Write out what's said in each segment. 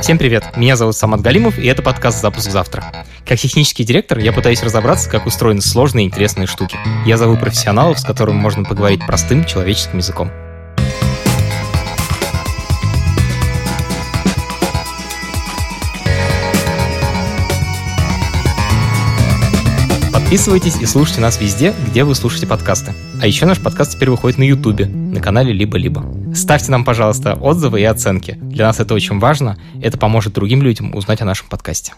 Всем привет, меня зовут Самат Галимов, и это подкаст «Запуск завтра». Как технический директор я пытаюсь разобраться, как устроены сложные и интересные штуки. Я зову профессионалов, с которыми можно поговорить простым человеческим языком. Подписывайтесь и слушайте нас везде, где вы слушаете подкасты. А еще наш подкаст теперь выходит на Ютубе, на канале «Либо-либо». Ставьте нам, пожалуйста, отзывы и оценки. Для нас это очень важно. Это поможет другим людям узнать о нашем подкасте.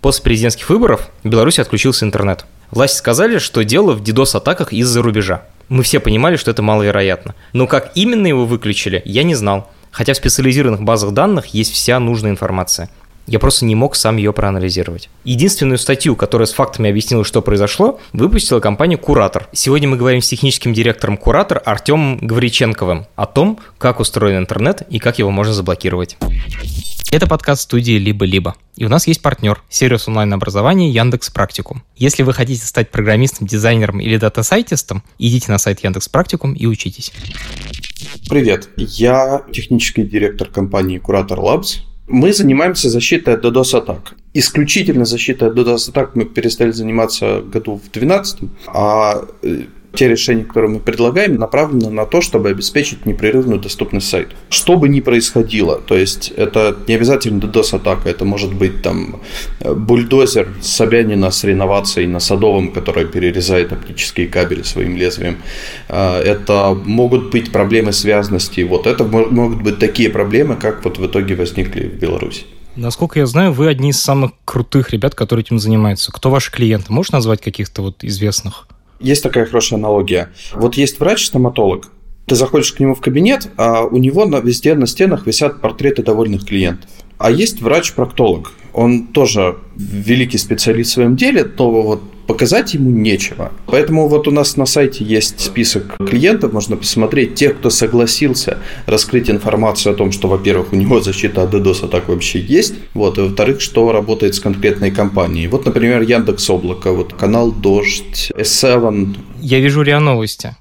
После президентских выборов в Беларуси отключился интернет. Власти сказали, что дело в DDoS-атаках из-за рубежа. Мы все понимали, что это маловероятно. Но как именно его выключили, я не знал. Хотя в специализированных базах данных есть вся нужная информация – я просто не мог сам ее проанализировать. Единственную статью, которая с фактами объяснила, что произошло, выпустила компания «Куратор». Сегодня мы говорим с техническим директором «Куратор» Артемом Гавриченковым о том, как устроен интернет и как его можно заблокировать. Это подкаст студии «Либо-либо». И у нас есть партнер – сервис онлайн-образования Яндекс Практикум. Если вы хотите стать программистом, дизайнером или дата-сайтистом, идите на сайт Яндекс Практикум и учитесь. Привет, я технический директор компании Куратор Labs. Мы занимаемся защитой от DDoS-атак. Исключительно защитой от DDoS-атак мы перестали заниматься году в 2012, а э, те решения, которые мы предлагаем, направлены на то, чтобы обеспечить непрерывную доступность сайтов. Что бы ни происходило, то есть это не обязательно DDoS-атака, это может быть там бульдозер Собянина с реновацией на Садовом, который перерезает оптические кабели своим лезвием. А, это могут быть проблемы связности. Вот это могут быть такие проблемы, как вот в итоге возникли в Беларуси. Насколько я знаю, вы одни из самых крутых ребят, которые этим занимаются. Кто ваши клиенты? Можешь назвать каких-то вот известных? Есть такая хорошая аналогия. Вот есть врач-стоматолог, ты заходишь к нему в кабинет, а у него на, везде на стенах висят портреты довольных клиентов. А есть врач-проктолог. Он тоже великий специалист в своем деле, но вот показать ему нечего. Поэтому вот у нас на сайте есть список клиентов, можно посмотреть тех, кто согласился раскрыть информацию о том, что, во-первых, у него защита от DDoS так вообще есть, вот, и во-вторых, что работает с конкретной компанией. Вот, например, Яндекс Облако, вот канал Дождь, S7. Я вижу РИА Новости.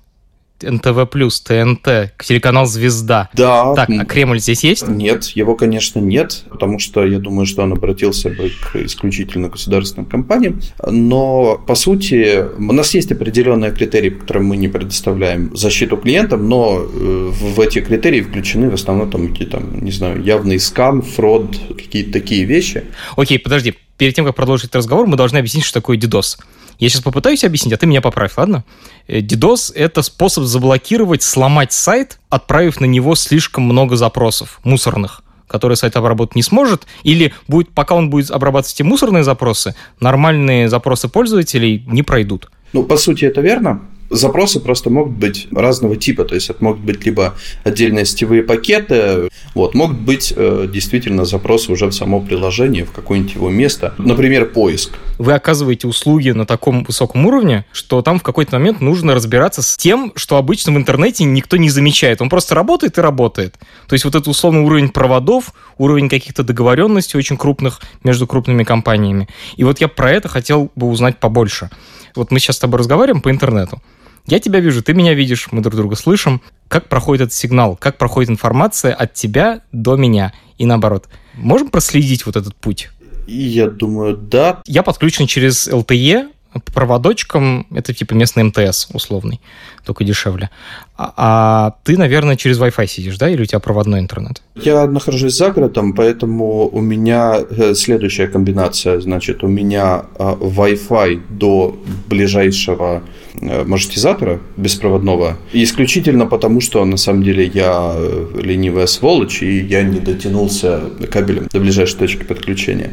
НТВ+, ТНТ, телеканал «Звезда». Да. Так, а Кремль здесь есть? Нет, его, конечно, нет, потому что я думаю, что он обратился бы к исключительно государственным компаниям. Но, по сути, у нас есть определенные критерии, по которым мы не предоставляем защиту клиентам, но э, в эти критерии включены в основном там какие-то, не знаю, явный скам, фрод, какие-то такие вещи. Окей, подожди. Перед тем, как продолжить разговор, мы должны объяснить, что такое DDoS. Я сейчас попытаюсь объяснить, а ты меня поправь, ладно? Э, DDoS — это способ заблокировать, сломать сайт, отправив на него слишком много запросов мусорных которые сайт обработать не сможет, или будет, пока он будет обрабатывать эти мусорные запросы, нормальные запросы пользователей не пройдут. Ну, по сути, это верно. Запросы просто могут быть разного типа, то есть это могут быть либо отдельные сетевые пакеты, вот, могут быть э, действительно запросы уже в само приложение, в какое-нибудь его место, например, поиск. Вы оказываете услуги на таком высоком уровне, что там в какой-то момент нужно разбираться с тем, что обычно в интернете никто не замечает. Он просто работает и работает. То есть вот это условный уровень проводов, уровень каких-то договоренностей очень крупных между крупными компаниями. И вот я про это хотел бы узнать побольше. Вот мы сейчас с тобой разговариваем по интернету. Я тебя вижу, ты меня видишь, мы друг друга слышим. Как проходит этот сигнал? Как проходит информация от тебя до меня? И наоборот. Можем проследить вот этот путь? Я думаю, да. Я подключен через LTE, по проводочкам, это типа местный МТС условный, только дешевле. А, а ты, наверное, через Wi-Fi сидишь, да, или у тебя проводной интернет? Я нахожусь за городом, поэтому у меня э, следующая комбинация, значит, у меня а, Wi-Fi до ближайшего э, маршрутизатора беспроводного, исключительно потому, что на самом деле я э, ленивая сволочь, и я не дотянулся кабелем до ближайшей точки подключения.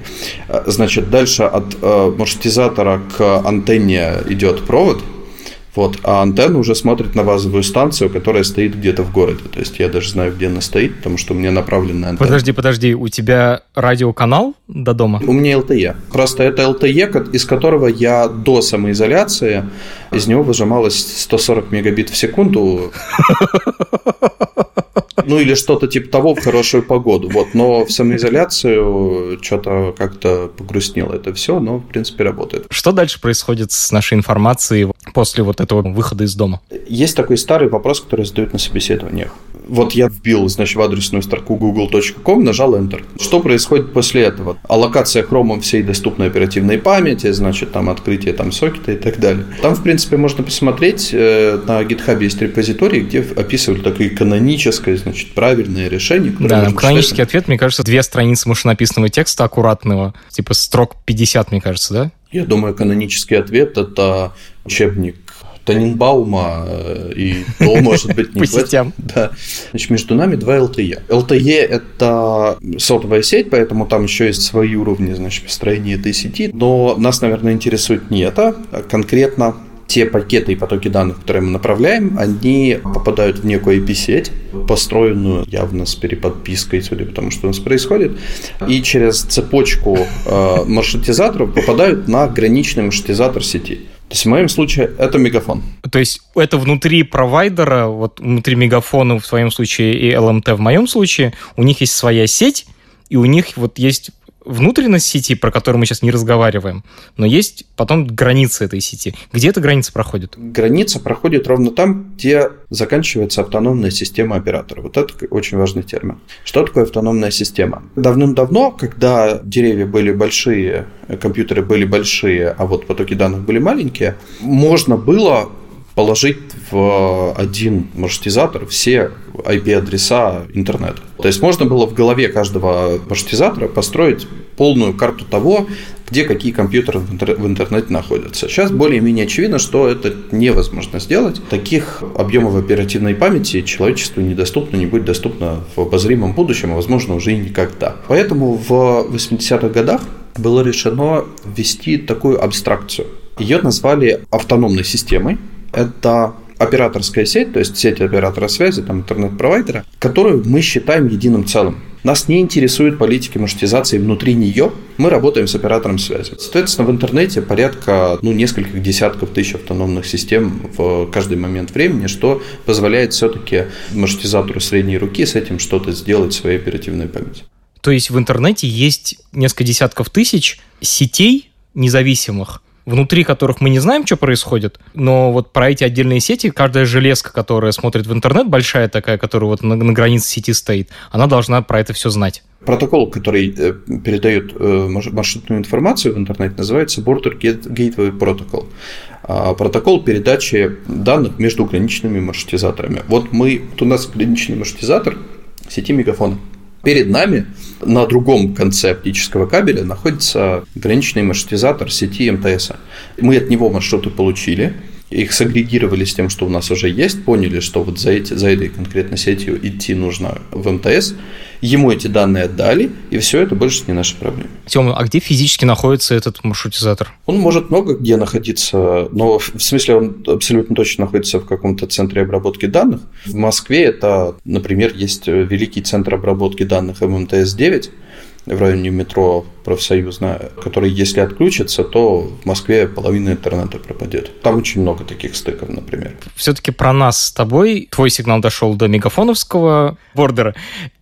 Значит, дальше от маршрутизатора к антенне идет провод, вот, а антенна уже смотрит на базовую станцию, которая стоит где-то в городе. То есть я даже знаю, где она стоит, потому что у меня направленная антенна. Подожди, подожди, у тебя радиоканал до дома? У меня LTE. Просто это LTE, из которого я до самоизоляции, из него выжималось 140 мегабит в секунду. Ну или что-то типа того в хорошую погоду. Вот, но в самоизоляцию что-то как-то погрустнело это все, но в принципе работает. Что дальше происходит с нашей информацией после вот этого выхода из дома? Есть такой старый вопрос, который задают на собеседованиях. Вот я вбил, значит, в адресную строку google.com, нажал Enter. Что происходит после этого? Аллокация хромом всей доступной оперативной памяти, значит, там открытие там сокета и так далее. Там, в принципе, можно посмотреть, э, на GitHub есть репозиторий, где описывают такое каноническое, значит, правильное решение. Да, канонический ответ, мне кажется, две страницы машинописного текста аккуратного, типа строк 50, мне кажется, да? Я думаю, канонический ответ – это учебник Таненбаума э, и то, может быть, не По сетям. Да. Значит, между нами два LTE. LTE – это сотовая сеть, поэтому там еще есть свои уровни, значит, построения этой сети. Но нас, наверное, интересует не это, а конкретно те пакеты и потоки данных, которые мы направляем, они попадают в некую IP-сеть, построенную явно с переподпиской, судя по тому, что у нас происходит, и через цепочку э, маршрутизаторов попадают на граничный маршрутизатор сети. То есть в моем случае это мегафон. То есть это внутри провайдера, вот внутри мегафона в своем случае и LMT в моем случае, у них есть своя сеть, и у них вот есть внутренность сети, про которую мы сейчас не разговариваем, но есть потом границы этой сети. Где эта граница проходит? Граница проходит ровно там, где заканчивается автономная система оператора. Вот это очень важный термин. Что такое автономная система? Давным-давно, когда деревья были большие, компьютеры были большие, а вот потоки данных были маленькие, можно было положить в один маршрутизатор все IP-адреса интернета. То есть можно было в голове каждого маршрутизатора построить полную карту того, где какие компьютеры в интернете находятся. Сейчас более-менее очевидно, что это невозможно сделать. Таких объемов оперативной памяти человечеству недоступно, не будет доступно в обозримом будущем, а возможно уже и никогда. Поэтому в 80-х годах было решено ввести такую абстракцию. Ее назвали автономной системой, это операторская сеть, то есть сеть оператора связи, там интернет-провайдера, которую мы считаем единым целым. Нас не интересует политики маршрутизации внутри нее. Мы работаем с оператором связи. Соответственно, в интернете порядка ну, нескольких десятков тысяч автономных систем в каждый момент времени, что позволяет все-таки маршрутизатору средней руки с этим что-то сделать в своей оперативной памяти. То есть в интернете есть несколько десятков тысяч сетей независимых, внутри которых мы не знаем, что происходит, но вот про эти отдельные сети, каждая железка, которая смотрит в интернет, большая такая, которая вот на, на границе сети стоит, она должна про это все знать. Протокол, который э, передает э, маршрутную информацию в интернете, называется Border Gateway Protocol. А протокол передачи данных между граничными маршрутизаторами. Вот мы, вот у нас граничный маршрутизатор сети мегафона. Перед нами на другом конце оптического кабеля находится граничный маршрутизатор сети МТС. Мы от него маршруты получили, их сагрегировали с тем, что у нас уже есть, поняли, что вот за, эти, за этой конкретной сетью идти нужно в МТС, ему эти данные отдали, и все это больше не наша проблема. Тёма, а где физически находится этот маршрутизатор? Он может много где находиться, но в смысле он абсолютно точно находится в каком-то центре обработки данных. В Москве это, например, есть великий центр обработки данных ММТС-9, в районе метро профсоюзная, который, если отключится, то в Москве половина интернета пропадет. Там очень много таких стыков, например. Все-таки про нас с тобой. Твой сигнал дошел до мегафоновского бордера.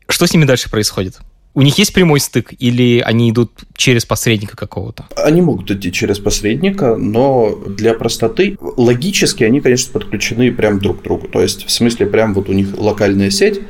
Что с ними дальше происходит? У них есть прямой стык или они идут через посредника какого-то? Они могут идти через посредника, но для простоты логически они, конечно, подключены прям друг к другу. То есть, в смысле, прям вот у них локальная сеть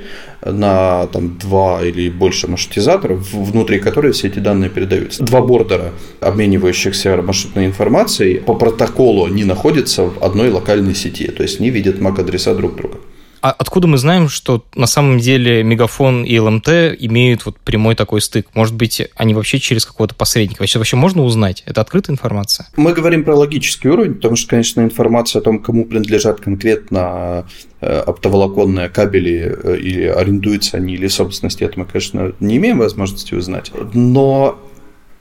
на там, два или больше маршрутизаторов, внутри которой все эти данные передаются. Два бордера, обменивающихся маршрутной информацией, по протоколу не находятся в одной локальной сети, то есть не видят MAC-адреса друг друга. А откуда мы знаем, что на самом деле Мегафон и ЛМТ имеют вот прямой такой стык? Может быть, они вообще через какого-то посредника? Вообще, вообще можно узнать? Это открытая информация? Мы говорим про логический уровень, потому что, конечно, информация о том, кому принадлежат конкретно э, оптоволоконные кабели э, или арендуются они или собственности, это мы, конечно, не имеем возможности узнать. Но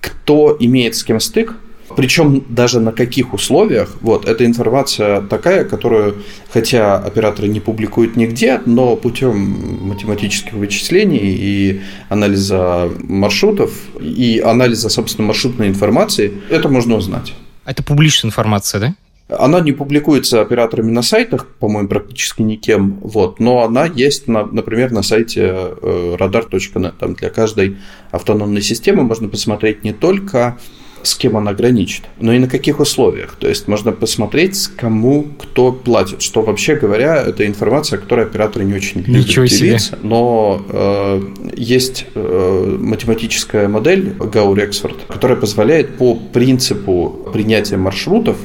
кто имеет с кем стык, причем даже на каких условиях, вот, эта информация такая, которую, хотя операторы не публикуют нигде, но путем математических вычислений и анализа маршрутов, и анализа, собственно, маршрутной информации, это можно узнать. Это публичная информация, да? Она не публикуется операторами на сайтах, по-моему, практически никем, вот, но она есть, на, например, на сайте э, radar.net. Там для каждой автономной системы можно посмотреть не только с кем он ограничит, но и на каких условиях. То есть можно посмотреть, кому кто платит. Что вообще говоря, это информация, которой операторы не очень любят Ничего делиться. себе. Но э, есть э, математическая модель Гау-Рексфорд, которая позволяет по принципу принятия маршрутов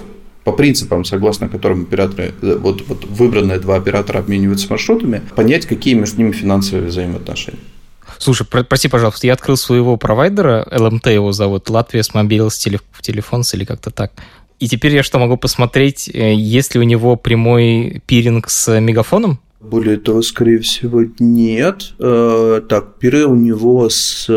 по принципам, согласно которым операторы, э, вот, вот выбранные два оператора обмениваются маршрутами, понять, какие между ними финансовые взаимоотношения. Слушай, про- прости, пожалуйста, я открыл своего провайдера, ЛМТ его зовут, Latvijas Mobilais Telefons или как-то так. И теперь я что, могу посмотреть, э, есть ли у него прямой пиринг с мегафоном? Более того, скорее всего, нет. Э, так, пиры у него с, э,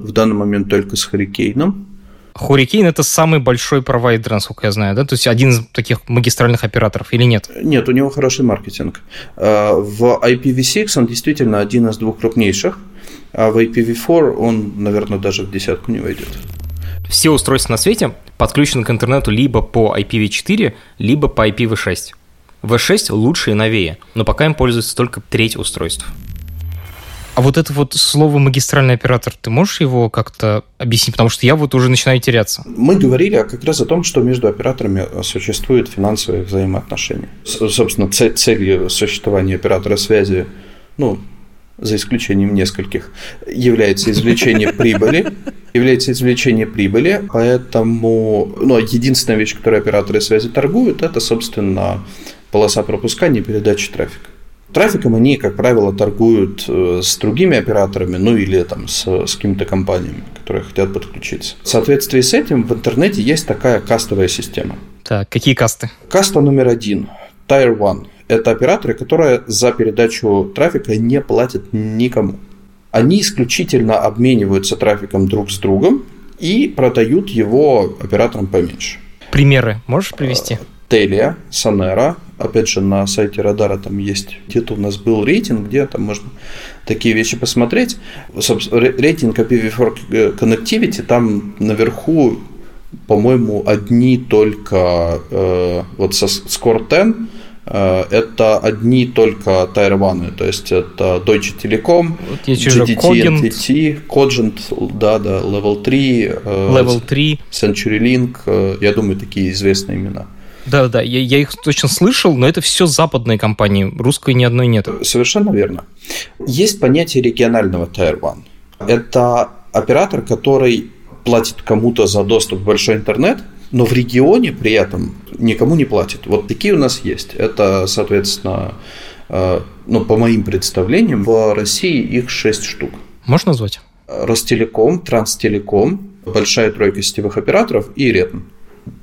в данный момент только с Hurricane'ом. Hurricane это самый большой провайдер, насколько я знаю, да? То есть один из таких магистральных операторов или нет? Нет, у него хороший маркетинг. В IPv6 он действительно один из двух крупнейших, а в IPv4 он, наверное, даже в десятку не войдет. Все устройства на свете подключены к интернету либо по IPv4, либо по IPv6. V6 лучше и новее, но пока им пользуется только треть устройств. А вот это вот слово магистральный оператор, ты можешь его как-то объяснить? Потому что я вот уже начинаю теряться. Мы говорили как раз о том, что между операторами существуют финансовые взаимоотношения. С- Собственно, целью существования оператора связи, ну, за исключением нескольких, является извлечение прибыли. Является извлечение прибыли, поэтому ну, единственная вещь, которой операторы связи торгуют, это, собственно, полоса пропускания и передачи трафика. Трафиком они, как правило, торгуют э, с другими операторами, ну или там с, с какими-то компаниями, которые хотят подключиться. В соответствии с этим в интернете есть такая кастовая система. Так, какие касты? Каста номер один, Tier One, это операторы, которые за передачу трафика не платят никому. Они исключительно обмениваются трафиком друг с другом и продают его операторам поменьше. Примеры можешь привести? Telia, Sonera, опять же, на сайте Радара там есть, где-то у нас был рейтинг, где там можно такие вещи посмотреть. Собственно, ре- рейтинг IPv4 Connectivity, там наверху, по-моему, одни только, э, вот со Score 10, э, это одни только 1, то есть это Deutsche Telekom, Вот GDT, NTT, Cogent, да, да, Level 3, э, Level 3. CenturyLink, э, я думаю, такие известные имена. Да-да, я, я их точно слышал, но это все западные компании, русской ни одной нет. Совершенно верно. Есть понятие регионального Tier 1. Это оператор, который платит кому-то за доступ в большой интернет, но в регионе при этом никому не платит. Вот такие у нас есть. Это, соответственно, э, ну, по моим представлениям, в России их 6 штук. Можешь назвать? Ростелеком, Транстелеком, большая тройка сетевых операторов и Ретн.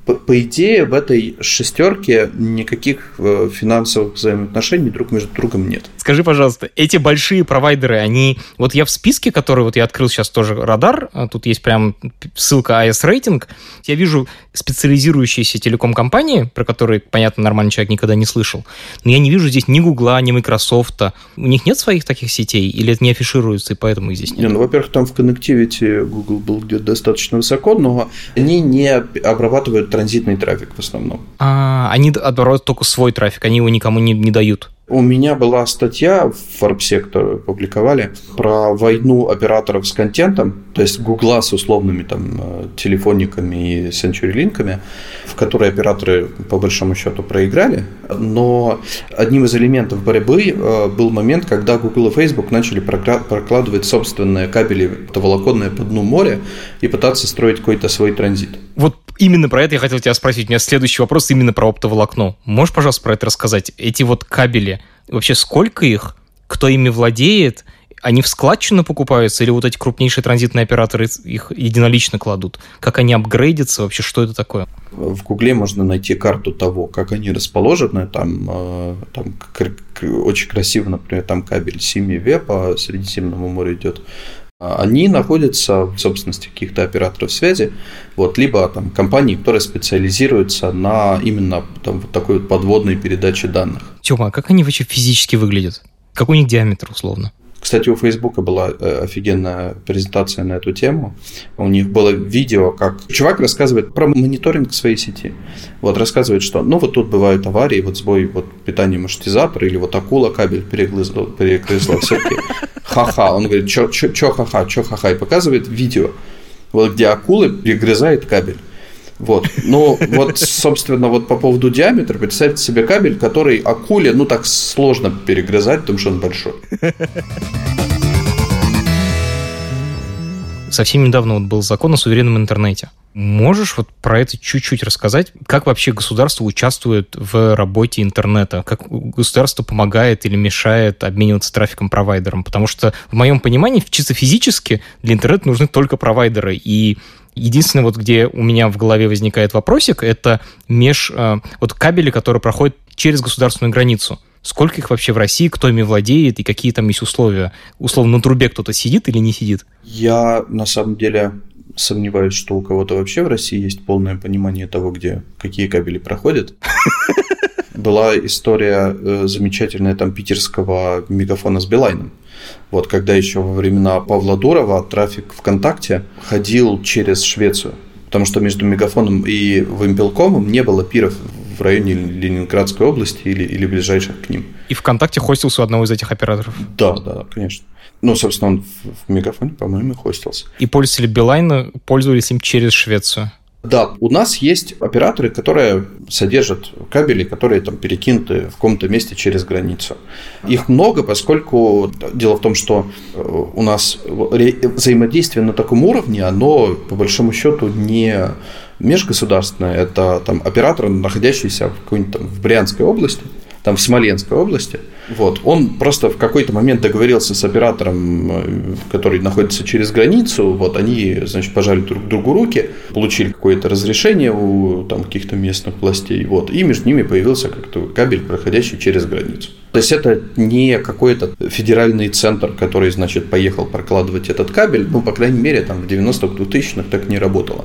По, по идее, в этой шестерке никаких э, финансовых взаимоотношений друг между другом нет. Скажи, пожалуйста, эти большие провайдеры, они... Вот я в списке, который вот я открыл сейчас тоже радар, а тут есть прям ссылка AS рейтинг, я вижу специализирующиеся телеком-компании, про которые, понятно, нормальный человек никогда не слышал, но я не вижу здесь ни Гугла, ни Microsoft. У них нет своих таких сетей? Или это не афишируется, и поэтому их здесь нет? Не, ну, во-первых, там в Connectivity Google был где-то достаточно высоко, но они не обрабатывают транзитный трафик в основном. А, они оборот только свой трафик, они его никому не, не дают. У меня была статья в Forbes, которую публиковали, про войну операторов с контентом, то есть Гугла с условными там э, телефониками и CenturyLink'ами, в которой операторы по большому счету проиграли. Но одним из элементов борьбы э, был момент, когда Google и Facebook начали прокладывать собственные кабели волоконные по дну моря и пытаться строить какой-то свой транзит. Вот именно про это я хотел тебя спросить. У меня следующий вопрос именно про оптоволокно. Можешь, пожалуйста, про это рассказать? Эти вот кабели, вообще сколько их? Кто ими владеет? Они в складчину покупаются или вот эти крупнейшие транзитные операторы их единолично кладут? Как они апгрейдятся? Вообще, что это такое? В Гугле можно найти карту того, как они расположены. Там, э, там очень красиво, например, там кабель Сими Ве по Средиземному морю идет. А Они находятся в собственности каких-то операторов связи, вот, либо там компаний, которые специализируются на именно там, вот такой вот подводной передаче данных. Тёма, а как они вообще физически выглядят? Какой у них диаметр, условно? Кстати, у Фейсбука была э, офигенная презентация на эту тему. У них было видео, как чувак рассказывает про мониторинг своей сети. Вот рассказывает, что ну вот тут бывают аварии, вот сбой вот питания маршрутизатора, или вот акула кабель перегрызла, перегрызла все-таки. Ха-ха. Он говорит, чё, чё, ха-ха, чё ха-ха. И показывает видео. Вот где акулы перегрызает кабель. Вот. Ну, вот, собственно, вот по поводу диаметра, представьте себе кабель, который акуле, ну, так сложно перегрызать, потому что он большой. Совсем недавно вот был закон о суверенном интернете. Можешь вот про это чуть-чуть рассказать? Как вообще государство участвует в работе интернета? Как государство помогает или мешает обмениваться трафиком провайдером? Потому что, в моем понимании, чисто физически для интернета нужны только провайдеры. И Единственное, вот где у меня в голове возникает вопросик, это меж э, вот кабели, которые проходят через государственную границу. Сколько их вообще в России, кто ими владеет и какие там есть условия? Условно, на трубе кто-то сидит или не сидит? Я, на самом деле, сомневаюсь, что у кого-то вообще в России есть полное понимание того, где какие кабели проходят. Была история э, замечательная там питерского мегафона с Билайном. Вот когда еще во времена Павла Дурова трафик ВКонтакте ходил через Швецию, потому что между Мегафоном и Вимпелкомом не было пиров в районе Ленинградской области или, или ближайших к ним. И ВКонтакте хостился у одного из этих операторов? Да, да, конечно. Ну, собственно, он в, в Мегафоне, по-моему, хостился. И пользователи Билайна пользовались им через Швецию? Да, у нас есть операторы, которые содержат кабели, которые там перекинуты в каком-то месте через границу. Их много, поскольку дело в том, что э, у нас взаимодействие на таком уровне, оно по большому счету не межгосударственное, это там оператор, находящийся в какой-нибудь там в Брянской области, там в Смоленской области. Вот. Он просто в какой-то момент договорился с оператором, э, который находится через границу. Вот они, значит, пожали друг другу руки, получили какое-то разрешение у там, каких-то местных властей. Вот. И между ними появился как-то кабель, проходящий через границу. То есть это не какой-то федеральный центр, который, значит, поехал прокладывать этот кабель. Ну, по крайней мере, там в 90-х, 2000-х так не работало.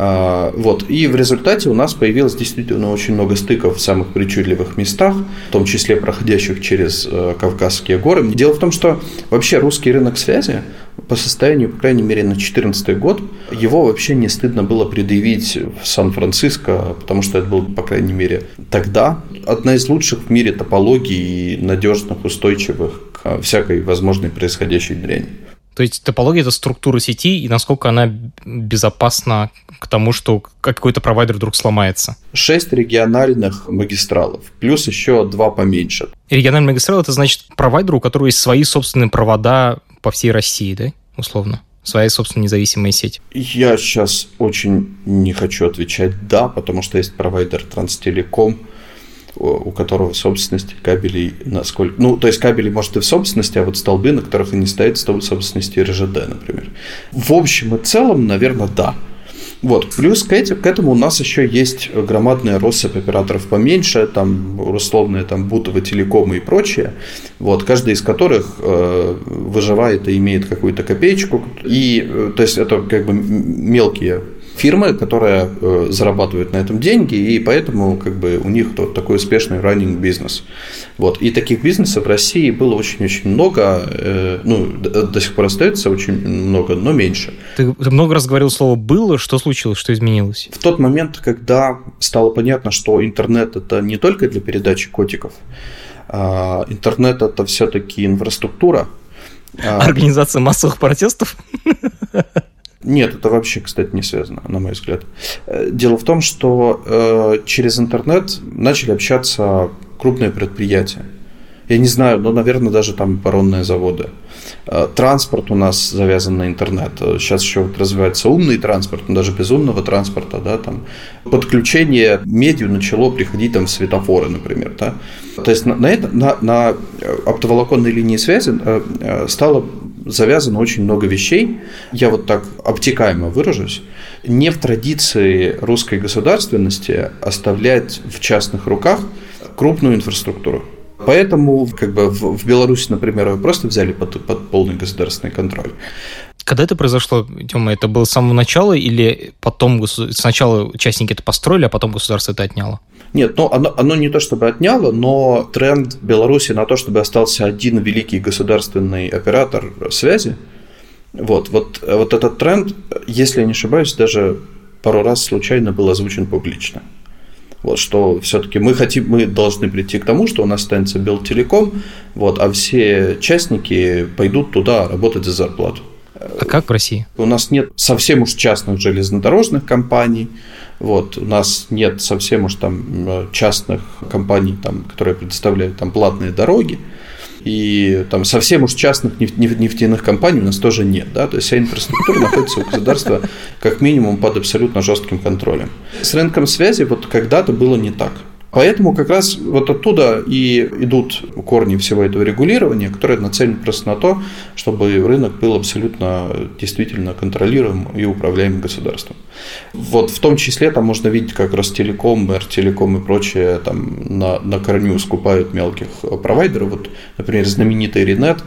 А, вот. И в результате у нас появилось действительно очень много стыков в самых причудливых местах, в том числе проходящих через э, Кавказские горы. Дело в том, что вообще русский рынок связи по состоянию, по крайней мере, на 2014 год, его вообще не стыдно было предъявить в Сан-Франциско, потому что это был, по крайней мере, тогда одна из лучших в мире топологий, надежных, устойчивых к всякой возможной происходящей дряни. То есть топология — это структура сети, и насколько она безопасна к тому, что какой-то провайдер вдруг сломается? Шесть региональных магистралов, плюс еще два поменьше. Региональный магистрал — это значит провайдер, у которого есть свои собственные провода по всей России, да, условно? Своя собственная независимая сеть. Я сейчас очень не хочу отвечать «да», потому что есть провайдер Транстелеком, у которого собственности кабелей насколько... Ну, то есть кабели, может, и в собственности, а вот столбы, на которых они стоят, в собственности РЖД, например. В общем и целом, наверное, да. Вот. Плюс к, этим, к этому у нас еще есть громадная россыпь операторов поменьше, там условные там Бутово, Телекомы и прочее, вот, каждый из которых э, выживает и имеет какую-то копеечку. И, э, то есть это как бы мелкие фирмы, которые э, зарабатывают на этом деньги, и поэтому как бы у них вот такой успешный running бизнес. Вот. И таких бизнесов в России было очень-очень много, э, ну, до, до сих пор остается очень много, но меньше. Ты, ты много раз говорил слово «было», что случилось, что изменилось? В тот момент, когда стало понятно, что интернет – это не только для передачи котиков, а интернет – это все-таки инфраструктура, а Организация массовых протестов? Нет, это вообще, кстати, не связано, на мой взгляд. Э, дело в том, что э, через интернет начали общаться крупные предприятия. Я не знаю, но, наверное, даже там баронные заводы. Э, транспорт у нас завязан на интернет. Сейчас еще вот развивается умный транспорт, но даже без умного транспорта, да, там подключение медиа начало приходить там в светофоры, например, да. То есть на, на, это, на, на оптоволоконной линии связи стало завязано очень много вещей, я вот так обтекаемо выражусь, не в традиции русской государственности оставлять в частных руках крупную инфраструктуру. Поэтому как бы в, в Беларуси, например, вы просто взяли под, под полный государственный контроль. Когда это произошло, Тёма, это было с самого начала или потом сначала участники это построили, а потом государство это отняло? Нет, ну оно, оно не то чтобы отняло, но тренд Беларуси на то, чтобы остался один великий государственный оператор связи, вот, вот, вот этот тренд, если я не ошибаюсь, даже пару раз случайно был озвучен публично. Вот, что все-таки мы хотим, мы должны прийти к тому, что у нас останется Белтелеком, вот, а все частники пойдут туда работать за зарплату. А как в России? У нас нет совсем уж частных железнодорожных компаний, вот, у нас нет совсем уж там э, частных компаний, там, которые предоставляют там платные дороги, и там совсем уж частных нефтяных компаний у нас тоже нет, да, то есть вся инфраструктура находится у государства как минимум под абсолютно жестким контролем. С рынком связи вот когда-то было не так. Поэтому как раз вот оттуда и идут корни всего этого регулирования, которое нацелено просто на то, чтобы рынок был абсолютно действительно контролируем и управляем государством. Вот в том числе там можно видеть, как Ростелеком, Ртелеком и прочее там на, на корню скупают мелких провайдеров. Вот, например, знаменитый Ренет,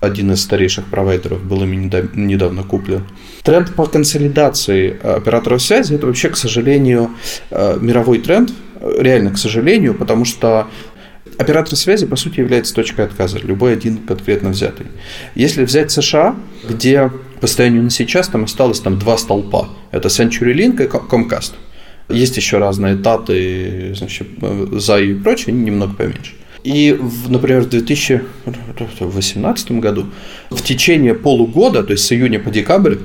один из старейших провайдеров был ими недавно куплен. Тренд по консолидации операторов связи – это вообще, к сожалению, э, мировой тренд – реально, к сожалению, потому что оператор связи, по сути, является точкой отказа, любой один конкретно взятый. Если взять США, где по состоянию на сейчас там осталось там два столпа, это CenturyLink и Comcast. Есть еще разные таты, значит, за и прочее, немного поменьше. И, например, в 2018 году в течение полугода, то есть с июня по декабрь,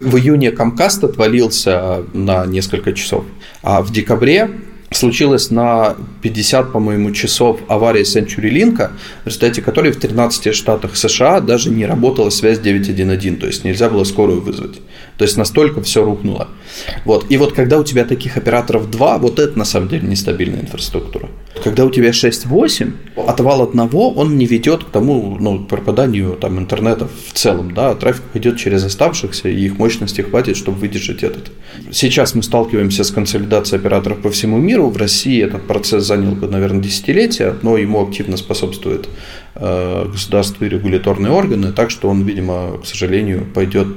в июне Comcast отвалился на несколько часов, а в декабре случилась на 50, по-моему, часов авария CenturyLink, в результате которой в 13 штатах США даже не работала связь 911, то есть нельзя было скорую вызвать. То есть настолько все рухнуло. Вот. И вот когда у тебя таких операторов два, вот это на самом деле нестабильная инфраструктура. Когда у тебя 6-8, отвал одного, он не ведет к тому ну, пропаданию там, интернета в целом. Да? Трафик идет через оставшихся, и их мощности хватит, чтобы выдержать этот. Сейчас мы сталкиваемся с консолидацией операторов по всему миру. В России этот процесс занял бы, наверное, десятилетия, но ему активно способствует э, государство и регуляторные органы, так что он, видимо, к сожалению, пойдет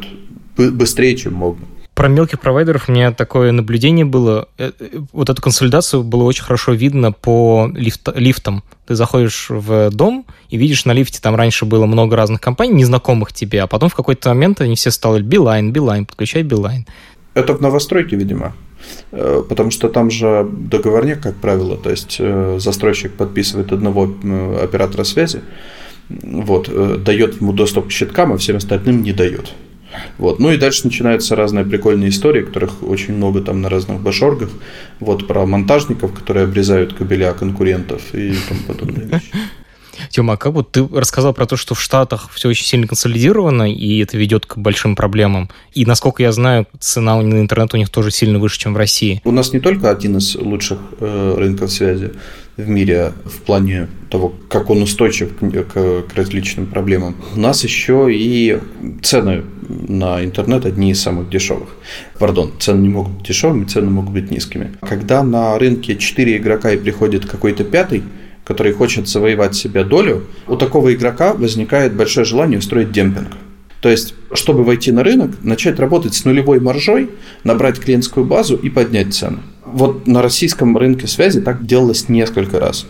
быстрее, чем мог бы. Про мелких провайдеров у меня такое наблюдение было. Э, э, вот эту консолидацию было очень хорошо видно по лифт, лифтам. Ты заходишь в дом и видишь на лифте, там раньше было много разных компаний, незнакомых тебе, а потом в какой-то момент они все стали Билайн, Билайн, подключай Билайн. Это в новостройке, видимо. Э, потому что там же договорник, как правило, то есть застройщик подписывает одного оператора связи, вот, дает ему доступ к щиткам, а всем остальным не дает. Вот. Ну и дальше начинаются разные прикольные истории, которых очень много там на разных башоргах. Вот про монтажников, которые обрезают кабеля конкурентов и тому подобные вещи. Тёма, а как вот ты рассказал про то, что в Штатах все очень сильно консолидировано, и это ведет к большим проблемам. И, насколько я знаю, цена на интернет у них тоже сильно выше, чем в России. У нас не только один из лучших э, рынков связи в мире в плане того, как он устойчив к, к, к различным проблемам. У нас еще и цены на интернет одни из самых дешевых. Пардон, цены не могут быть дешевыми, цены могут быть низкими. Когда на рынке 4 игрока и приходит какой-то пятый, который хочет завоевать себе долю, у такого игрока возникает большое желание устроить демпинг. То есть, чтобы войти на рынок, начать работать с нулевой маржой, набрать клиентскую базу и поднять цены. Вот на российском рынке связи так делалось несколько раз.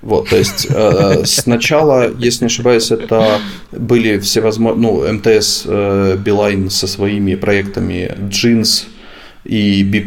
Вот, то есть э, сначала, если не ошибаюсь, это были всевозможные, ну, МТС, э, Билайн со своими проектами Jeans и B+,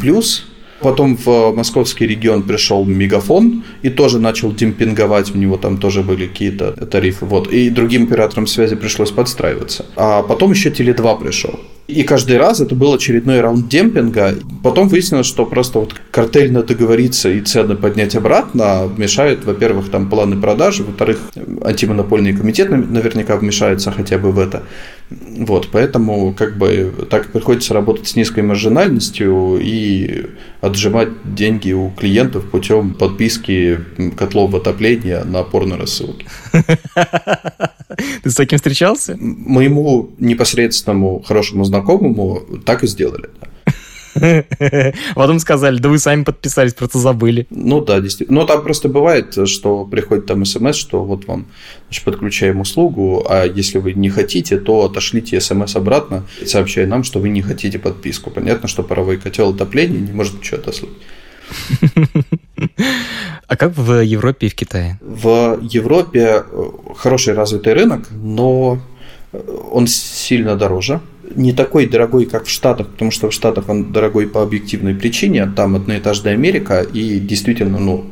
Потом в московский регион пришел Мегафон и тоже начал демпинговать, у него там тоже были какие-то тарифы. Вот. И другим операторам связи пришлось подстраиваться. А потом еще Теле2 пришел. И каждый раз это был очередной раунд демпинга. Потом выяснилось, что просто вот картельно договориться и цены поднять обратно мешают, во-первых, там планы продажи, во-вторых, антимонопольный комитет наверняка вмешается хотя бы в это. Вот, поэтому как бы так приходится работать с низкой маржинальностью и отжимать деньги у клиентов путем подписки котлов отопления на порно-рассылки. Ты с таким встречался? Моему непосредственному хорошему знакомому так и сделали. Да. Потом сказали, да вы сами подписались, просто забыли. Ну да, действительно. Ну там просто бывает, что приходит там смс, что вот вам значит, подключаем услугу, а если вы не хотите, то отошлите смс обратно, сообщая нам, что вы не хотите подписку. Понятно, что паровой котел отопления не может ничего отослать. А как в Европе и в Китае? В Европе э, хороший развитый рынок, но э, он сильно дороже. Не такой дорогой, как в Штатах, потому что в Штатах он дорогой по объективной причине. Там одноэтажная Америка, и действительно, ну,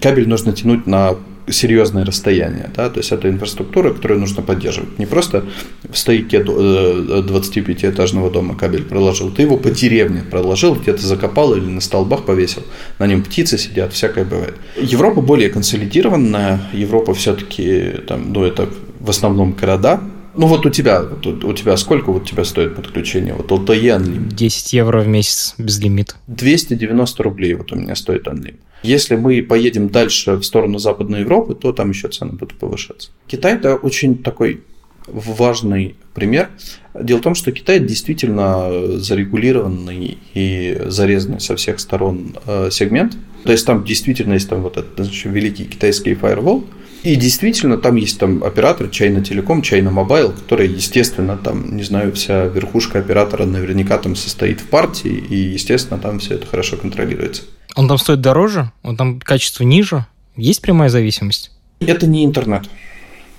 кабель нужно тянуть на серьезное расстояние, да, то есть это инфраструктура, которую нужно поддерживать. Не просто в стояке 25-этажного дома кабель проложил, ты его по деревне проложил, где-то закопал или на столбах повесил, на нем птицы сидят, всякое бывает. Европа более консолидированная, Европа все-таки, там, ну, это в основном города, ну вот у тебя, вот у тебя сколько вот тебя стоит подключение? Вот LTE Unlim. 10 евро в месяц без лимит. 290 рублей вот у меня стоит Unlim. Если мы поедем дальше в сторону Западной Европы, то там еще цены будут повышаться. Китай это очень такой важный пример. Дело в том, что Китай действительно зарегулированный и зарезанный со всех сторон э, сегмент. То есть там действительно есть там вот этот значит, великий китайский фаервол – и действительно, там есть там оператор China Telecom, China Mobile, который, естественно, там, не знаю, вся верхушка оператора наверняка там состоит в партии, и, естественно, там все это хорошо контролируется. Он там стоит дороже? Он там качество ниже? Есть прямая зависимость? Это не интернет.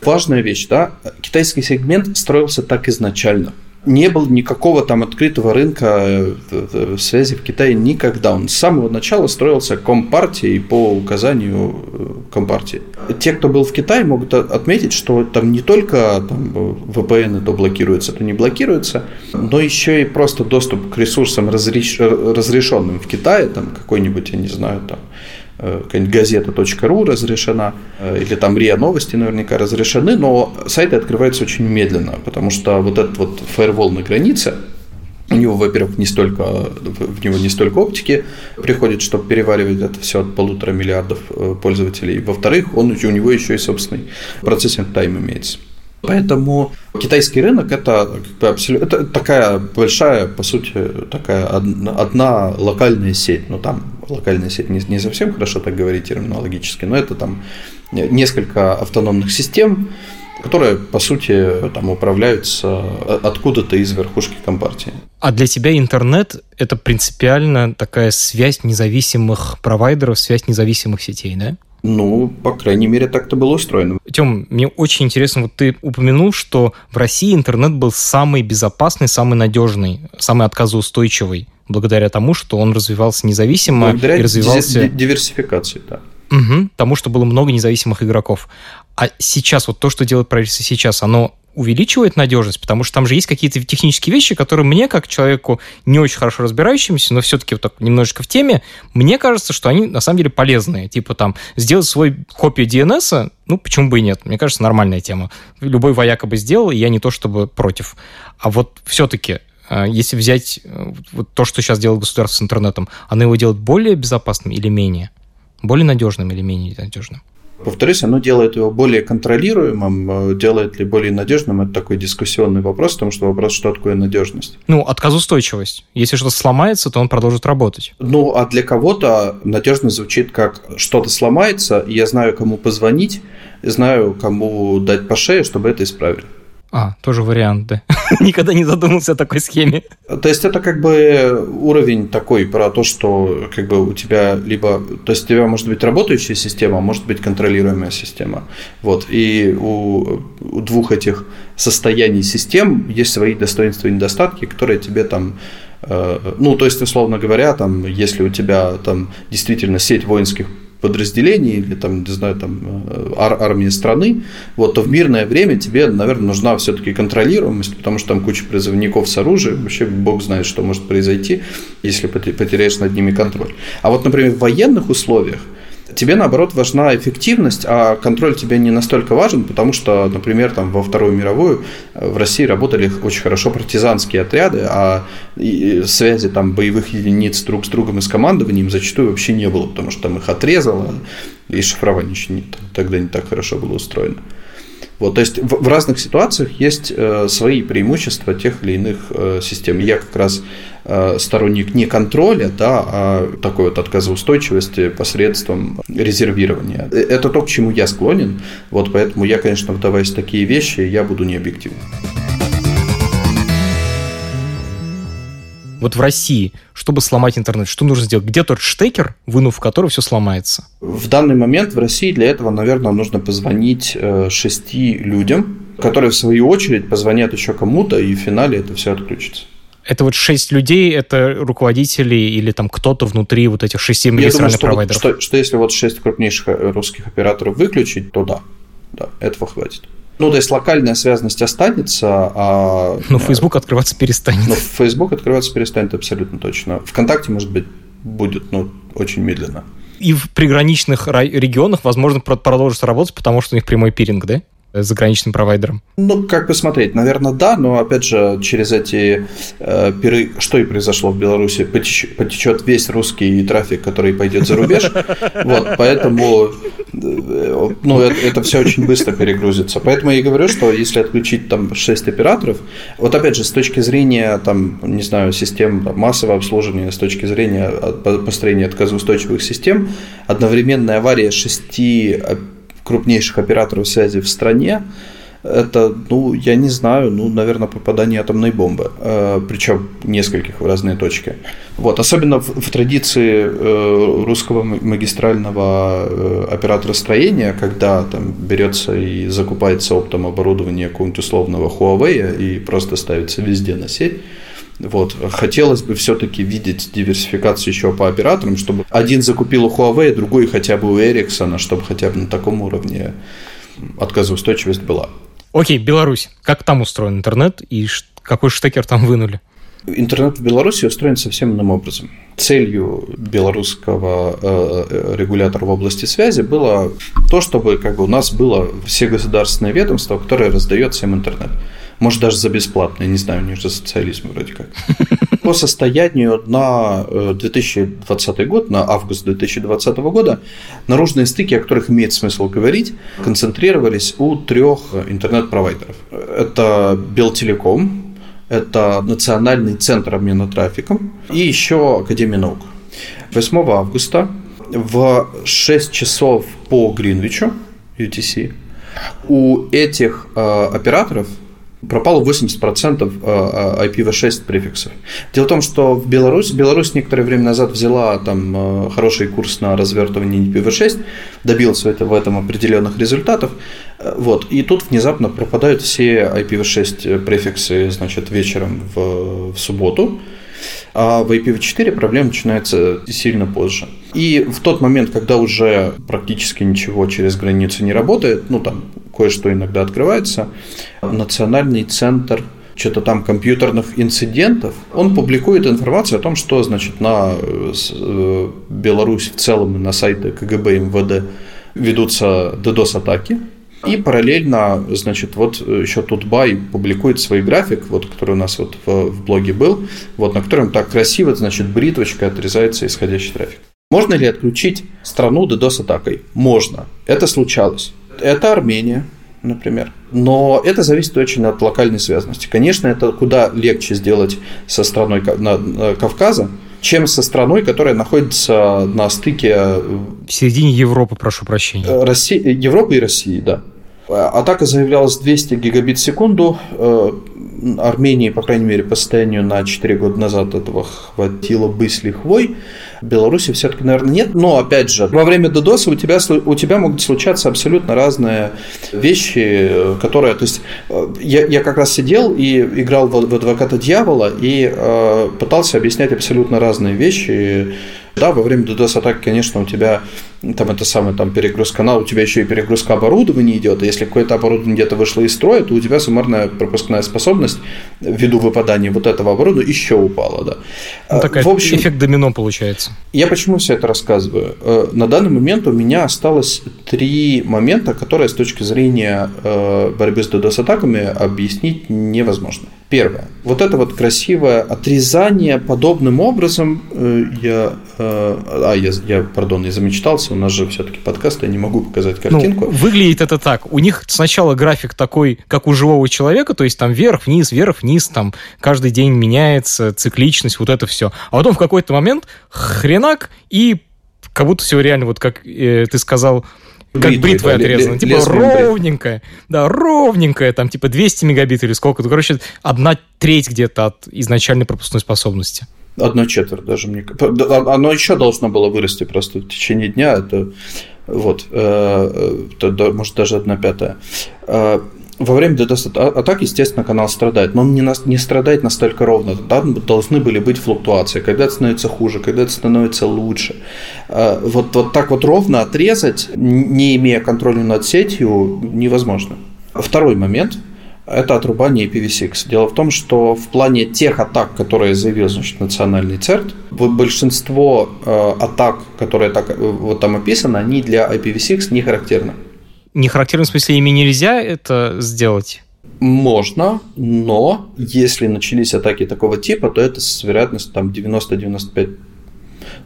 Важная вещь, да, китайский сегмент строился так изначально – не было никакого там открытого рынка э, в связи в Китае никогда. Он с самого начала строился компартией по указанию э, компартии. Те, кто был в Китае, могут отметить, что там не только там, VPN то блокируется, то не блокируется, но еще и просто доступ к ресурсам разреш... разрешенным в Китае, там какой-нибудь, я не знаю, там Э, газета.ру разрешена, э, или там РИА Новости наверняка разрешены, но сайты открываются очень медленно, потому что вот этот вот фаервол на границе, у него, во-первых, не столько, в него не столько оптики приходит, чтобы переваривать это все от полутора миллиардов э, пользователей. Во-вторых, он, у него еще и собственный процессинг тайм имеется. Поэтому китайский рынок это, это такая большая, по сути, такая одна локальная сеть. Ну, там локальная сеть не, не совсем хорошо так говорить терминологически, но это там несколько автономных систем, которые, по сути, там управляются откуда-то из верхушки компартии. А для тебя интернет – это принципиально такая связь независимых провайдеров, связь независимых сетей, да? Ну, по крайней мере, так-то было устроено. Тем, мне очень интересно, вот ты упомянул, что в России интернет был самый безопасный, самый надежный, самый отказоустойчивый, благодаря тому, что он развивался независимо благодаря и развивался... диверсификации, да. Угу, тому, что было много независимых игроков. А сейчас, вот то, что делает правительство сейчас, оно увеличивает надежность, потому что там же есть какие-то технические вещи, которые мне, как человеку не очень хорошо разбирающимся, но все-таки вот так немножечко в теме, мне кажется, что они на самом деле полезные. Типа там сделать свой копию DNS, ну почему бы и нет? Мне кажется, нормальная тема. Любой вояка бы сделал, и я не то чтобы против. А вот все-таки э, если взять э, вот то, что сейчас делает государство с интернетом, оно его делает более безопасным или менее? Более надежным или менее надежным? Повторюсь, оно делает его более контролируемым, э, делает ли более надежным, это такой дискуссионный вопрос, потому что вопрос, что такое надежность. Ну, отказоустойчивость. Если что-то сломается, то он продолжит работать. Ну, а для кого-то надежность звучит как что-то сломается, я знаю, кому позвонить, знаю, кому дать по шее, чтобы это исправили. А, тоже вариант, да. Никогда не задумался о такой схеме. То есть это как бы уровень такой про то, что как бы у тебя либо... То есть у тебя может быть работающая система, а может быть контролируемая система. Вот. И у, у двух этих состояний систем есть свои достоинства и недостатки, которые тебе там э, ну, то есть, условно говоря, там, если у тебя там действительно сеть воинских подразделений или там, не знаю, там э, ар- армии страны, вот, то в мирное время тебе, наверное, нужна все-таки контролируемость, потому что там куча призывников с оружием, вообще бог знает, что может произойти, если потеряешь над ними контроль. А вот, например, в военных условиях тебе, наоборот, важна эффективность, а контроль тебе не настолько важен, потому что, например, там, во Вторую мировую э, в России работали очень хорошо партизанские отряды, а связи там, боевых единиц друг с другом и с командованием зачастую вообще не было, потому что там их отрезало, и шифрование еще не, тогда не так хорошо было устроено. Вот, то есть в, в разных ситуациях есть э, свои преимущества тех или иных э, систем. Я как раз э, сторонник не контроля, да, а такой вот отказоустойчивости посредством резервирования. Э, это то, к чему я склонен. Вот поэтому я, конечно, вдаваясь в такие вещи, я буду необъективным. Вот в России, чтобы сломать интернет, что нужно сделать? Где тот штекер, вынув который все сломается? В данный момент в России для этого, наверное, нужно позвонить э, шести людям, которые в свою очередь позвонят еще кому-то, и в финале это все отключится. Это вот шесть людей, это руководители или там кто-то внутри вот этих шести что провайдеров? Вот, что, что если вот шесть крупнейших э, русских операторов выключить, то да, да, этого хватит. Ну, то есть локальная связность останется, а... Но Facebook открываться перестанет. Но Facebook открываться перестанет абсолютно точно. Вконтакте, может быть, будет, но очень медленно. И в приграничных регионах, возможно, продолжится работать, потому что у них прямой пиринг, да? Заграничным провайдером? Ну, как посмотреть, наверное, да, но опять же, через эти э, пиры, что и произошло в Беларуси, потеч, потечет весь русский трафик, который пойдет за рубеж. Вот, поэтому э, ну, это, это все очень быстро перегрузится. Поэтому я и говорю, что если отключить там 6 операторов, вот опять же, с точки зрения там, не знаю, систем там, массового обслуживания, с точки зрения построения отказоустойчивых систем, одновременная авария 6 крупнейших операторов связи в стране, это, ну, я не знаю, ну, наверное, попадание атомной бомбы, э, причем нескольких в разные точки. Вот, особенно в, в традиции э, русского магистрального э, оператора строения, когда там берется и закупается оптом оборудование какого-нибудь условного Huawei и просто ставится везде на сеть, вот. Хотелось бы все-таки видеть диверсификацию еще по операторам, чтобы один закупил у Huawei, другой хотя бы у Ericsson, чтобы хотя бы на таком уровне отказоустойчивость была. Окей, Беларусь. Как там устроен интернет и какой штекер там вынули? Интернет в Беларуси устроен совсем иным образом. Целью белорусского э, э, регулятора в области связи было то, чтобы как бы, у нас было все государственные ведомства, которые раздают всем интернет. Может, даже за бесплатно, я не знаю, у них же социализм вроде как. По состоянию на 2020 э, год, на август 2020 года, наружные стыки, о которых имеет смысл говорить, концентрировались у трех интернет-провайдеров. Это Белтелеком, это Национальный центр обмена трафиком и еще Академия наук. 8 августа в 6 часов по Гринвичу, UTC, у этих э, операторов пропало 80% IPv6 э, э, префиксов. Дело в том, что в Беларусь, Беларусь некоторое время назад взяла там э, хороший курс на развертывание IPv6, добился это, в этом определенных результатов, вот, и тут внезапно пропадают все IPv6 префиксы, значит, вечером в, в субботу, а в IPv4 проблема начинается сильно позже. И в тот момент, когда уже практически ничего через границу не работает, ну там кое-что иногда открывается, Национальный центр что-то там компьютерных инцидентов, он публикует информацию о том, что, значит, на э, Беларусь в целом и на сайты КГБ и МВД ведутся DDoS-атаки, и параллельно, значит, вот еще Тутбай публикует свой график, вот, который у нас вот в, в блоге был, вот, на котором так красиво, значит, бритвочкой отрезается исходящий трафик. Можно ли отключить страну DDoS-атакой? Можно. Это случалось. Это Армения, например. Но это зависит очень от локальной связанности. Конечно, это куда легче сделать со страной Кавказа, чем со страной, которая находится на стыке... Э, в середине Европы, прошу прощения. России, Европы и России, да. Атака заявлялась 200 гигабит в секунду. Э, Армении, по крайней мере, по состоянию на 4 года назад этого хватило бы с лихвой. В Беларуси все-таки, наверное, нет. Но, опять же, во время DDoS у тебя, у тебя могут случаться абсолютно разные вещи, которые... То есть, э, я, я как раз сидел и играл в, в адвоката дьявола и э, пытался объяснять абсолютно разные вещи. Да, во время DDoS-атаки, конечно, у тебя там это самое, там перегруз канала, у тебя еще и перегрузка оборудования идет, и если какое-то оборудование где-то вышло из строя, то у тебя суммарная пропускная способность ввиду выпадания вот этого оборудования еще упала, да. Ну, такая в общем, эффект домино получается. Я почему все это рассказываю? Э, на данный момент у меня осталось три момента, которые с точки зрения э, борьбы с DDoS-атаками объяснить невозможно. Первое. Вот это вот красивое отрезание подобным образом, э, я, а, я, я, пардон, я замечтался, у нас же все-таки подкаст, я не могу показать ну, картинку. Ну, выглядит это так. У них сначала график такой, как у живого человека, то есть там вверх-вниз, вверх-вниз, там каждый день меняется цикличность, вот это все. А потом в какой-то момент хренак, и как будто все реально, вот как э, ты сказал, как бритвой, бритвой отрезано. Типа ровненькая. Да, ровненькая, там типа 200 мегабит или сколько. короче, одна треть где-то от изначальной пропускной способности. Одна четверть даже мне. А, оно еще должно было вырасти просто в течение дня. Это вот, э, э, может даже одна пятая. Во время DDoS-атак, естественно, канал страдает, но он не, на, не страдает настолько ровно. Там должны были быть флуктуации, когда это становится хуже, когда это становится лучше. А, вот, вот так вот ровно отрезать, не имея контроля над сетью, невозможно. Второй момент – это отрубание IPv6. Дело в том, что в плане тех атак, которые заявил значит, национальный ЦЕРТ, большинство э, атак, которые так, э, вот там описаны, они для IPv6 не характерны не характерном смысле ими нельзя это сделать? Можно, но если начались атаки такого типа, то это с вероятностью там 90-95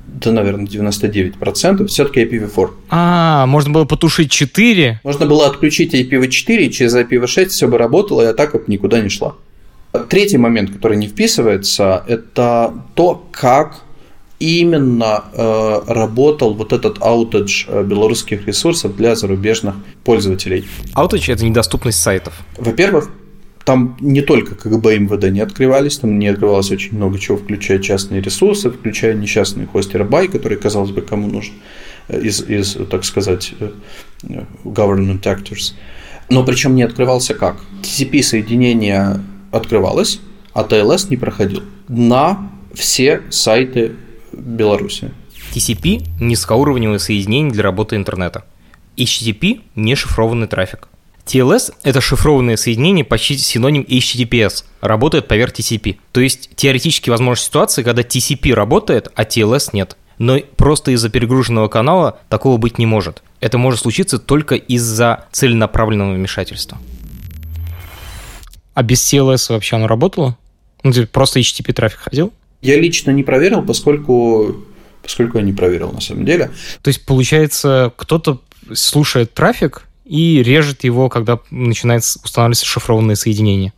да, наверное, 99%, все-таки IPv4. А, можно было потушить 4? Можно было отключить IPv4, и через IPv6 все бы работало, и атака бы никуда не шла. Третий момент, который не вписывается, это то, как именно э, работал вот этот аутедж э, белорусских ресурсов для зарубежных пользователей. Аутедж – это недоступность сайтов. Во-первых, там не только КГБ и МВД не открывались, там не открывалось очень много чего, включая частные ресурсы, включая несчастный хостер Бай, который, казалось бы, кому нужен э, из, из так сказать, government actors. Но причем не открывался как? TCP-соединение открывалось, а TLS не проходил на все сайты Беларуси. TCP – низкоуровневое соединение для работы интернета. HTTP – не шифрованный трафик. TLS – это шифрованное соединение, почти синоним HTTPS, работает поверх TCP. То есть теоретически возможна ситуация, когда TCP работает, а TLS нет. Но просто из-за перегруженного канала такого быть не может. Это может случиться только из-за целенаправленного вмешательства. А без TLS вообще оно работало? Ну, просто HTTP трафик ходил? Я лично не проверил, поскольку, поскольку я не проверил на самом деле. То есть, получается, кто-то слушает трафик и режет его, когда начинает устанавливаться шифрованное соединение.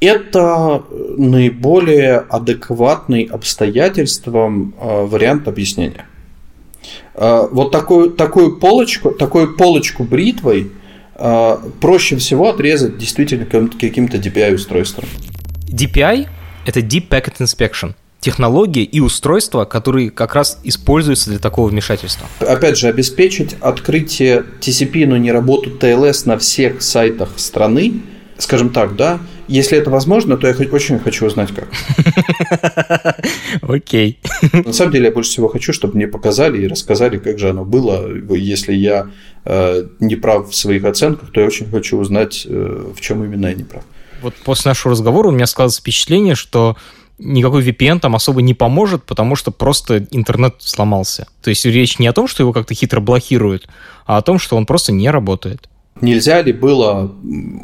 Это наиболее адекватный обстоятельствам э, вариант объяснения. Э, вот такую, такую, полочку, такую полочку бритвой э, проще всего отрезать действительно каким-то DPI-устройством. DPI – это Deep Packet Inspection – технологии и устройства, которые как раз используются для такого вмешательства. Опять же, обеспечить открытие TCP, но не работу TLS на всех сайтах страны, скажем так, да, если это возможно, то я очень хочу узнать, как. Окей. На самом деле, я больше всего хочу, чтобы мне показали и рассказали, как же оно было. Если я э, не прав в своих оценках, то я очень хочу узнать, э, в чем именно я не прав. Вот после нашего разговора у меня складывается впечатление, что никакой VPN там особо не поможет, потому что просто интернет сломался. То есть речь не о том, что его как-то хитро блокируют, а о том, что он просто не работает. Нельзя ли было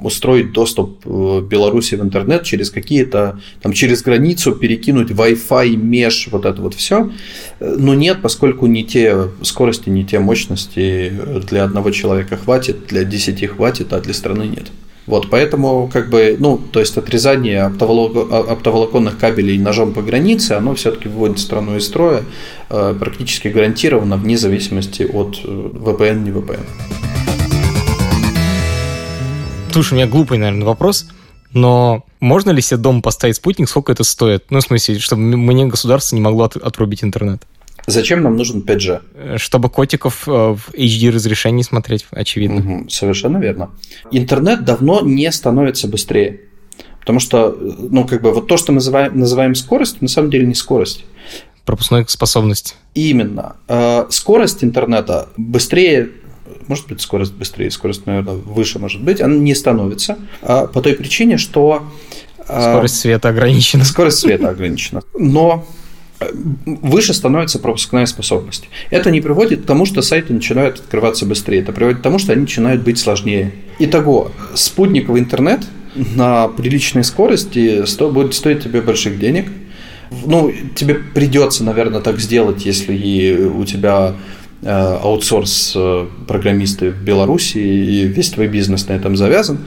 устроить доступ в Беларуси в интернет через какие-то, там, через границу перекинуть Wi-Fi, меж, вот это вот все? Но нет, поскольку не те скорости, не те мощности для одного человека хватит, для десяти хватит, а для страны нет. Вот, поэтому, как бы, ну, то есть отрезание оптоволоконных кабелей ножом по границе, оно все-таки выводит страну из строя э, практически гарантированно, вне зависимости от э, VPN, не VPN. Слушай, у меня глупый, наверное, вопрос. Но можно ли себе дома поставить спутник, сколько это стоит? Ну, в смысле, чтобы мне государство не могло отрубить интернет. Зачем нам нужен 5G? Э, чтобы котиков э, в HD разрешении смотреть, очевидно. Угу, совершенно верно. Интернет давно не становится быстрее. Потому что, ну, как бы, вот то, что мы называем, называем скорость, на самом деле не скорость. Пропускной способность. Именно. Э, скорость интернета быстрее может быть, скорость быстрее, скорость, наверное, выше может быть, она не становится по той причине, что... Скорость света ограничена. Скорость света ограничена. Но выше становится пропускная способность. Это не приводит к тому, что сайты начинают открываться быстрее. Это приводит к тому, что они начинают быть сложнее. Итого, спутниковый интернет на приличной скорости будет стоить тебе больших денег. Ну, тебе придется, наверное, так сделать, если у тебя э, аутсорс э, программисты в Беларуси и весь твой бизнес на этом завязан.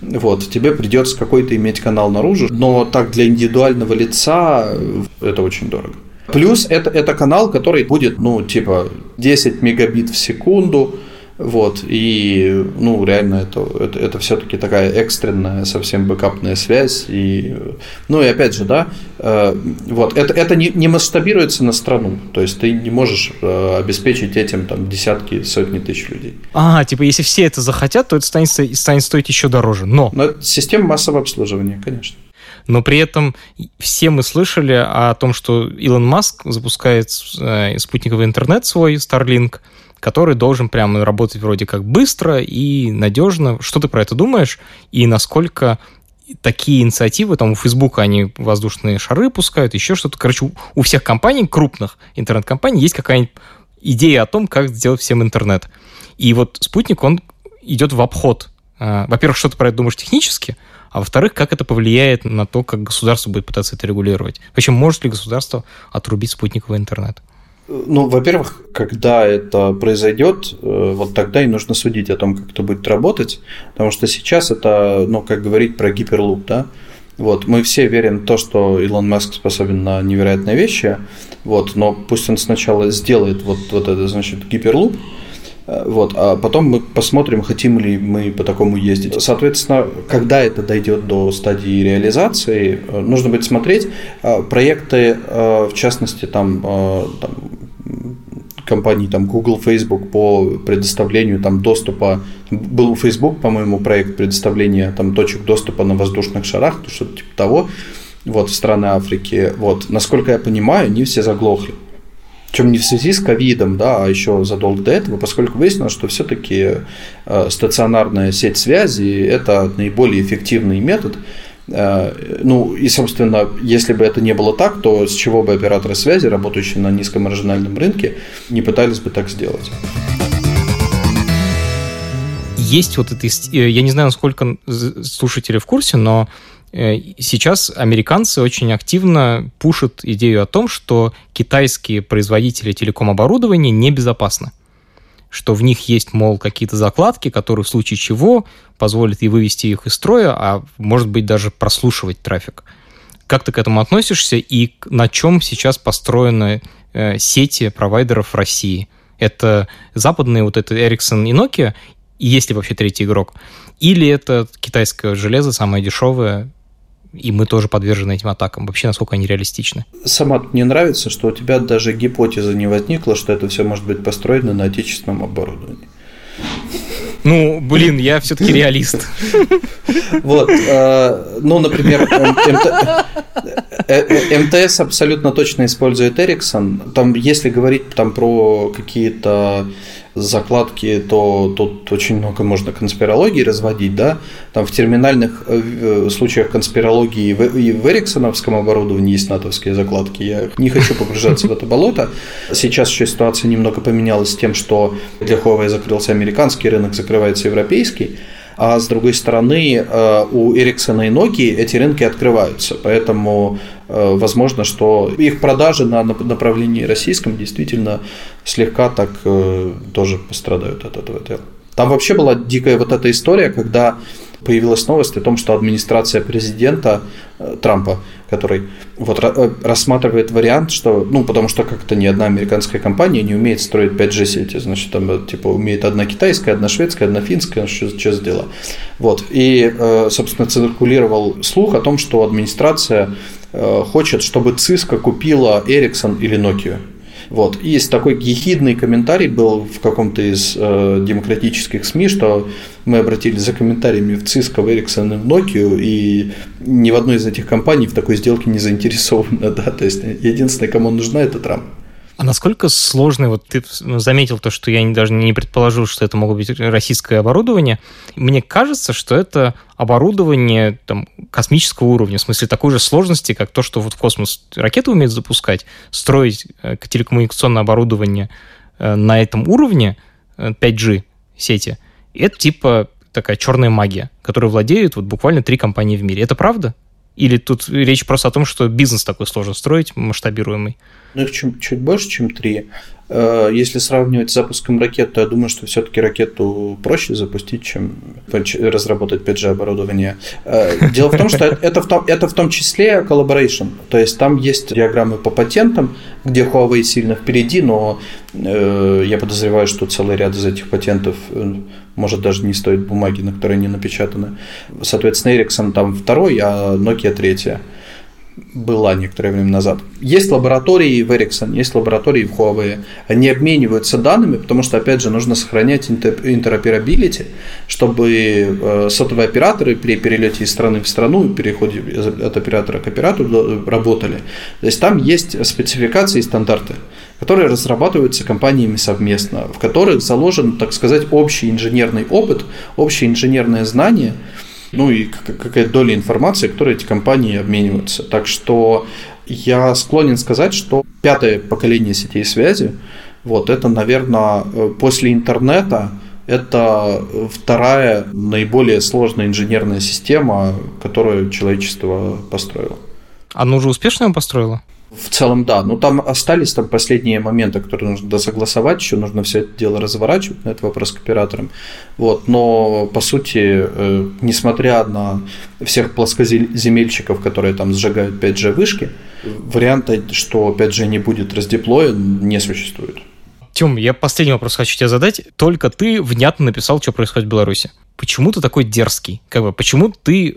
Вот, тебе придется какой-то иметь канал наружу, но так для индивидуального лица это очень дорого. Плюс это, это канал, который будет, ну, типа 10 мегабит в секунду, Вот, и, ну, реально, это, это, это все-таки такая экстренная, совсем бэкапная связь. И, ну, и опять же, да, э, вот, это, это не, не масштабируется на страну. То есть ты не можешь э, обеспечить этим там десятки, сотни тысяч людей. А, типа, если все это захотят, то это станет, станет стоить еще дороже. Но... Но это система массового обслуживания, конечно. Но при этом все мы слышали о том, что Илон Маск запускает э, спутниковый интернет свой, Starlink, который должен прямо работать вроде как быстро и надежно. Что ты про это думаешь? И насколько такие инициативы, там у Фейсбука они воздушные шары пускают, еще что-то. Короче, у всех компаний, крупных интернет-компаний, есть какая-нибудь идея о том, как сделать всем интернет. И вот спутник, он идет в обход. А, во-первых, что ты про это думаешь технически, а во-вторых, как это повлияет на то, как государство будет пытаться это регулировать. Вообще, может ли государство отрубить спутниковый интернет? Ну, во-первых, когда это произойдет, э, вот тогда и нужно судить о том, как это будет работать, потому что сейчас это, ну, как говорить про гиперлуп, да, вот, мы все верим в то, что Илон Маск способен на невероятные вещи, вот, но пусть он сначала сделает вот, вот это, значит, гиперлуп, Э, вот, а потом мы посмотрим, хотим ли мы по такому ездить. Соответственно, когда это дойдет до стадии реализации, э, нужно будет смотреть проекты, в частности, там, там компаний там Google, Facebook по предоставлению там доступа. Был у Facebook, по-моему, проект предоставления там точек доступа на воздушных шарах, что-то типа того, вот, в страны Африки. Вот, насколько я понимаю, они все заглохли. Причем не в связи с ковидом, да, а еще задолго до этого, поскольку выяснилось, что все-таки э, стационарная сеть связи – это наиболее эффективный метод. Э, ну и, собственно, если бы это не было так, то с чего бы операторы связи, работающие на низкомаржинальном рынке, не пытались бы так сделать? Есть вот это, э, я не знаю, насколько слушатели в курсе, но Э, сейчас американцы очень активно пушат идею о том, что китайские производители телеком-оборудования небезопасны. Что в них есть, мол, какие-то закладки, которые в случае чего позволят и вывести их из строя, а может быть даже прослушивать трафик. Как ты к этому относишься и на чем сейчас построены э, сети провайдеров в России? Это западные, вот это Ericsson и Nokia, и есть ли вообще третий игрок? Или это китайское железо, самое дешевое, и мы тоже подвержены этим атакам. Вообще, насколько они реалистичны? Сама мне нравится, что у тебя даже гипотеза не возникла, что это все может быть построено на отечественном оборудовании. Ну, блин, я все-таки реалист. Вот, э, ну, например, МТС абсолютно точно использует Ericsson. Там, если говорить там про какие-то закладки, то тут очень много можно конспирологии разводить, да, там в терминальных э, случаях конспирологии и в эриксоновском оборудовании есть натовские закладки, я не хочу погружаться в это болото. Сейчас еще ситуация немного поменялась с тем, что для Huawei закрылся американский рынок, закрывается европейский, а с другой стороны э, у Ericsson и Nokia эти рынки открываются, поэтому э, возможно, что их продажи на направлении российском действительно слегка так э, тоже пострадают от этого дела. Там вообще была дикая вот эта история, когда появилась новость о том, что администрация президента э, Трампа, который вот э, рассматривает вариант, что, ну, потому что как-то ни одна американская компания не умеет строить 5G сети, значит, там, э, типа, умеет одна китайская, одна шведская, одна финская, что, что дела. Вот, и, собственно, циркулировал слух о том, что администрация хочет, чтобы Cisco купила Ericsson или Nokia. Вот. И есть такой ехидный комментарий был в каком-то из э, демократических СМИ, что мы обратились за комментариями в Cisco, в Ericsson и в Nokia, и ни в одной из этих компаний в такой сделке не заинтересованы. Да? То есть единственное, кому нужна, это Трамп. А насколько сложно, вот ты заметил то, что я даже не предположил, что это могло быть российское оборудование. Мне кажется, что это оборудование там, космического уровня, в смысле такой же сложности, как то, что вот в космос ракеты умеют запускать, строить э, телекоммуникационное оборудование э, на этом уровне 5G э, сети, это типа такая черная магия, которой владеют вот буквально три компании в мире. Это правда? Или тут речь просто о том, что бизнес такой сложно строить, масштабируемый? Ну, их чуть, чуть больше, чем три. Э, если сравнивать с запуском ракет, то я думаю, что все-таки ракету проще запустить, чем разработать 5G оборудование. Э, дело в том, что это в том, это в том числе collaboration. То есть там есть диаграммы по патентам, где Huawei сильно впереди, но э, я подозреваю, что целый ряд из этих патентов может даже не стоит бумаги, на которой они напечатаны. Соответственно, Ericsson там второй, а Nokia третья была некоторое время назад. Есть лаборатории в Ericsson, есть лаборатории в Huawei. Они обмениваются данными, потому что, опять же, нужно сохранять интероперабилити, чтобы э, сотовые операторы при перелете из страны в страну и переходе от оператора к оператору работали. То есть там есть спецификации и стандарты которые разрабатываются компаниями совместно, в которых заложен, так сказать, общий инженерный опыт, общее инженерное знание – ну и какая-то доля информации, которой эти компании обмениваются. Так что я склонен сказать, что пятое поколение сетей связи, вот это, наверное, э, после интернета это вторая наиболее сложная инженерная система, которую человечество построило. Оно уже успешно его построило? В целом, да. Но там остались там последние моменты, которые нужно досогласовать, еще нужно все это дело разворачивать, на этот вопрос к операторам. Вот. Но, по сути, э, несмотря на всех плоскоземельщиков, которые там сжигают 5G вышки, варианта, что 5G не будет раздеплоен, не существует. Тем, я последний вопрос хочу тебе задать. Только ты внятно написал, что происходит в Беларуси почему ты такой дерзкий? Как бы, почему ты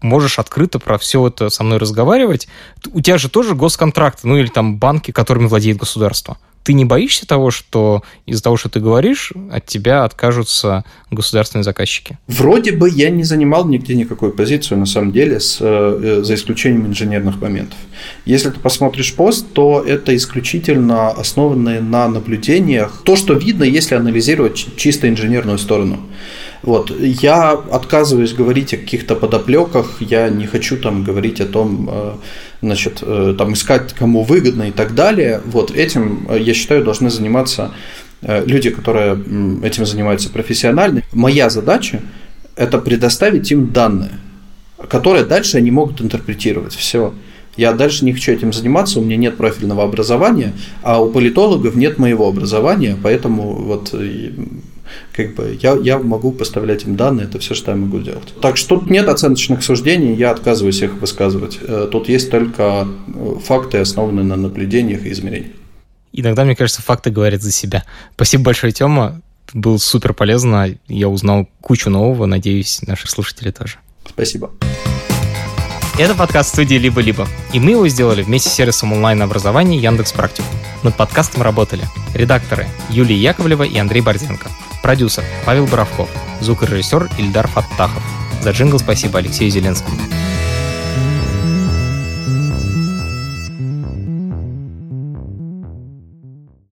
можешь открыто про все это со мной разговаривать? У тебя же тоже госконтракты, ну или там банки, которыми владеет государство. Ты не боишься того, что из-за того, что ты говоришь, от тебя откажутся государственные заказчики? Вроде бы я не занимал нигде никакую позицию, на самом деле, с, э, за исключением инженерных моментов. Если ты посмотришь пост, то это исключительно основанное на наблюдениях. То, что видно, если анализировать чисто инженерную сторону. Вот. Я отказываюсь говорить о каких-то подоплеках, я не хочу там говорить о том, э, значит, э, там искать кому выгодно и так далее. Вот этим, э, я считаю, должны заниматься люди, которые этим занимаются профессионально. Моя задача – это предоставить им данные, которые дальше они могут интерпретировать. Все. Я дальше не хочу этим заниматься, у меня нет профильного образования, а у политологов нет моего образования, поэтому вот как бы я, я могу поставлять им данные, это все, что я могу делать. Так что тут нет оценочных суждений, я отказываюсь их высказывать. Э, тут есть только э, факты, основанные на наблюдениях и измерениях. Иногда, мне кажется, факты говорят за себя. Спасибо большое, Тёма. Было супер полезно. Я узнал кучу нового. Надеюсь, наши слушатели тоже. Спасибо. Это подкаст студии «Либо-либо», и мы его сделали вместе с сервисом онлайн-образования Яндекс Практику. Над подкастом работали редакторы Юлия Яковлева и Андрей Борзенко, продюсер Павел Боровков, звукорежиссер Ильдар Фаттахов. За джингл спасибо Алексею Зеленскому.